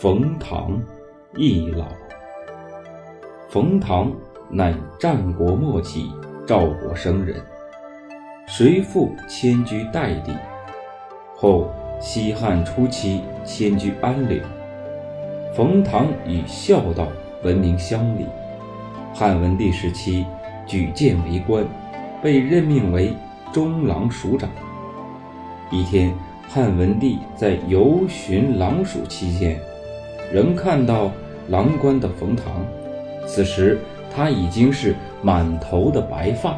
冯唐，易老。冯唐乃战国末期赵国生人，随父迁居代地，后西汉初期迁居安陵。冯唐以孝道闻名乡里。汉文帝时期举荐为官，被任命为中郎署长。一天，汉文帝在游巡郎署期间，仍看到郎官的冯唐。此时他已经是满头的白发，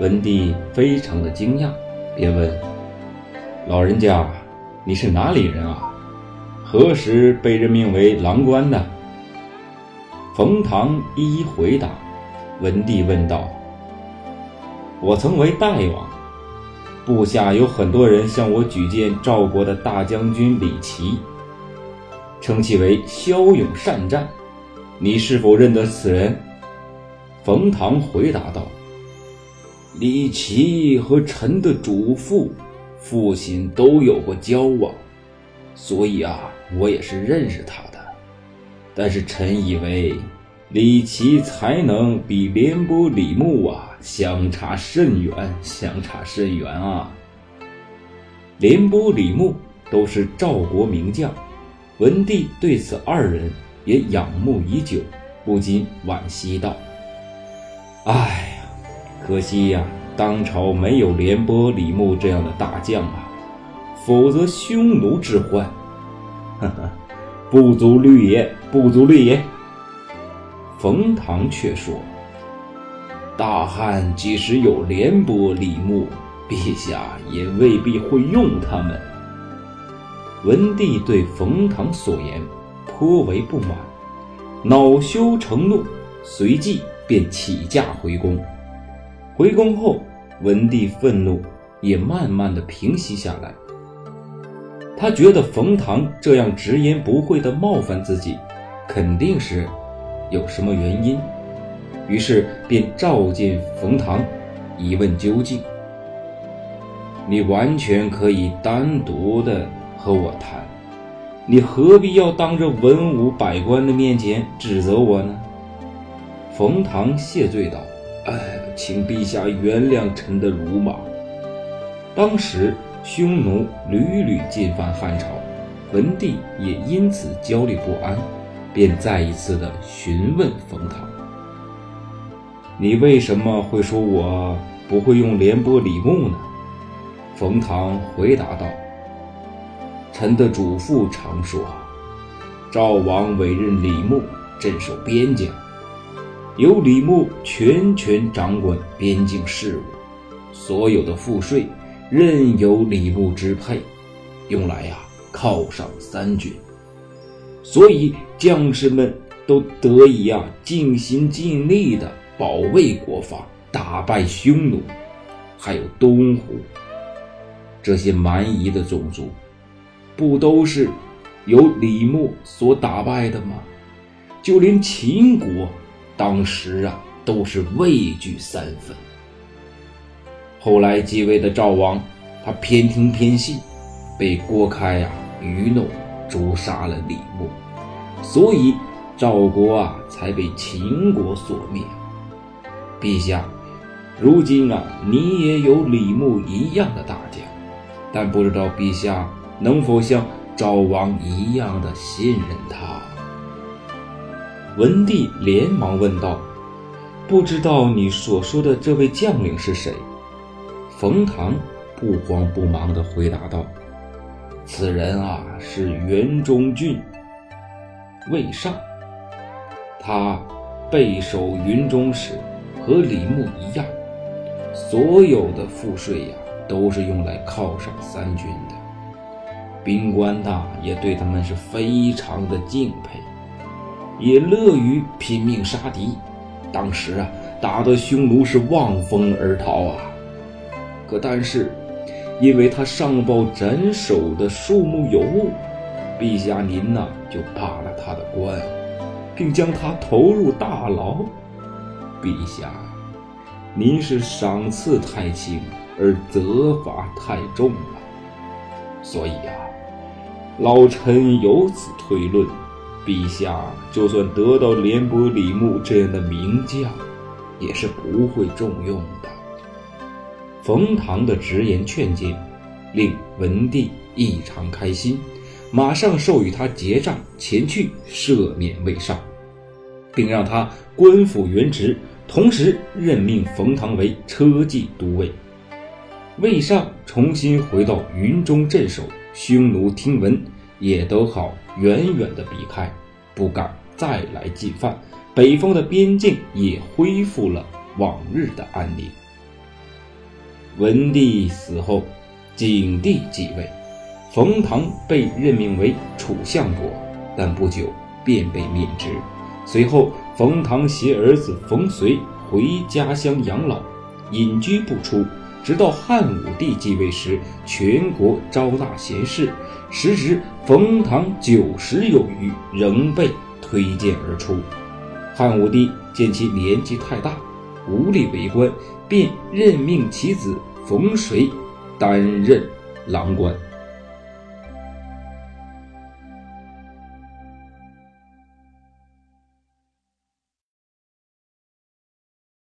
文帝非常的惊讶，便问：“老人家，你是哪里人啊？何时被任命为郎官的？”冯唐一一回答。文帝问道：“我曾为代王。”部下有很多人向我举荐赵国的大将军李琦，称其为骁勇善战。你是否认得此人？冯唐回答道：“李琦和臣的祖父、父亲都有过交往，所以啊，我也是认识他的。但是臣以为，李琦才能比廉颇、李牧啊。”相差甚远，相差甚远啊！廉颇、李牧都是赵国名将，文帝对此二人也仰慕已久，不禁惋惜道：“哎呀，可惜呀，当朝没有廉颇、李牧这样的大将啊，否则匈奴之患，呵呵，不足虑也，不足虑也。”冯唐却说。大汉即使有廉颇、李牧，陛下也未必会用他们。文帝对冯唐所言颇为不满，恼羞成怒，随即便起驾回宫。回宫后，文帝愤怒也慢慢的平息下来。他觉得冯唐这样直言不讳的冒犯自己，肯定是有什么原因。于是便召见冯唐，一问究竟。你完全可以单独的和我谈，你何必要当着文武百官的面前指责我呢？冯唐谢罪道：“哎，请陛下原谅臣的鲁莽。当时匈奴屡屡进犯汉朝，文帝也因此焦虑不安，便再一次的询问冯唐。”你为什么会说我不会用廉颇、李牧呢？冯唐回答道：“臣的祖父常说，赵王委任李牧镇守边疆，由李牧全权掌管边境事务，所有的赋税任由李牧支配，用来呀犒赏三军，所以将士们都得以呀尽心尽力的。”保卫国防，打败匈奴，还有东胡这些蛮夷的种族，不都是由李牧所打败的吗？就连秦国当时啊，都是畏惧三分。后来继位的赵王，他偏听偏信，被郭开啊愚弄，诛杀了李牧，所以赵国啊才被秦国所灭。陛下，如今啊，你也有李牧一样的大将，但不知道陛下能否像赵王一样的信任他？文帝连忙问道：“不知道你所说的这位将领是谁？”冯唐不慌不忙地回答道：“此人啊，是元忠郡魏尚，他备守云中时。”和李牧一样，所有的赋税呀，都是用来犒赏三军的。兵官呐也对他们是非常的敬佩，也乐于拼命杀敌。当时啊，打得匈奴是望风而逃啊。可但是，因为他上报斩首的数目有误，陛下您呐就罢了他的官，并将他投入大牢。陛下，您是赏赐太轻而责罚太重了，所以呀，老臣由此推论，陛下就算得到廉颇、李牧这样的名将，也是不会重用的。冯唐的直言劝谏，令文帝异常开心，马上授予他结账前去赦免魏尚，并让他官复原职，同时任命冯唐为车骑都尉。魏尚重新回到云中镇守。匈奴听闻，也都好远远的避开，不敢再来进犯。北方的边境也恢复了往日的安宁。文帝死后，景帝继位，冯唐被任命为楚相国，但不久便被免职。随后，冯唐携儿子冯随回家乡养老，隐居不出。直到汉武帝继位时，全国招纳贤士，时值冯唐九十有余，仍被推荐而出。汉武帝见其年纪太大，无力为官，便任命其子冯谁担任郎官。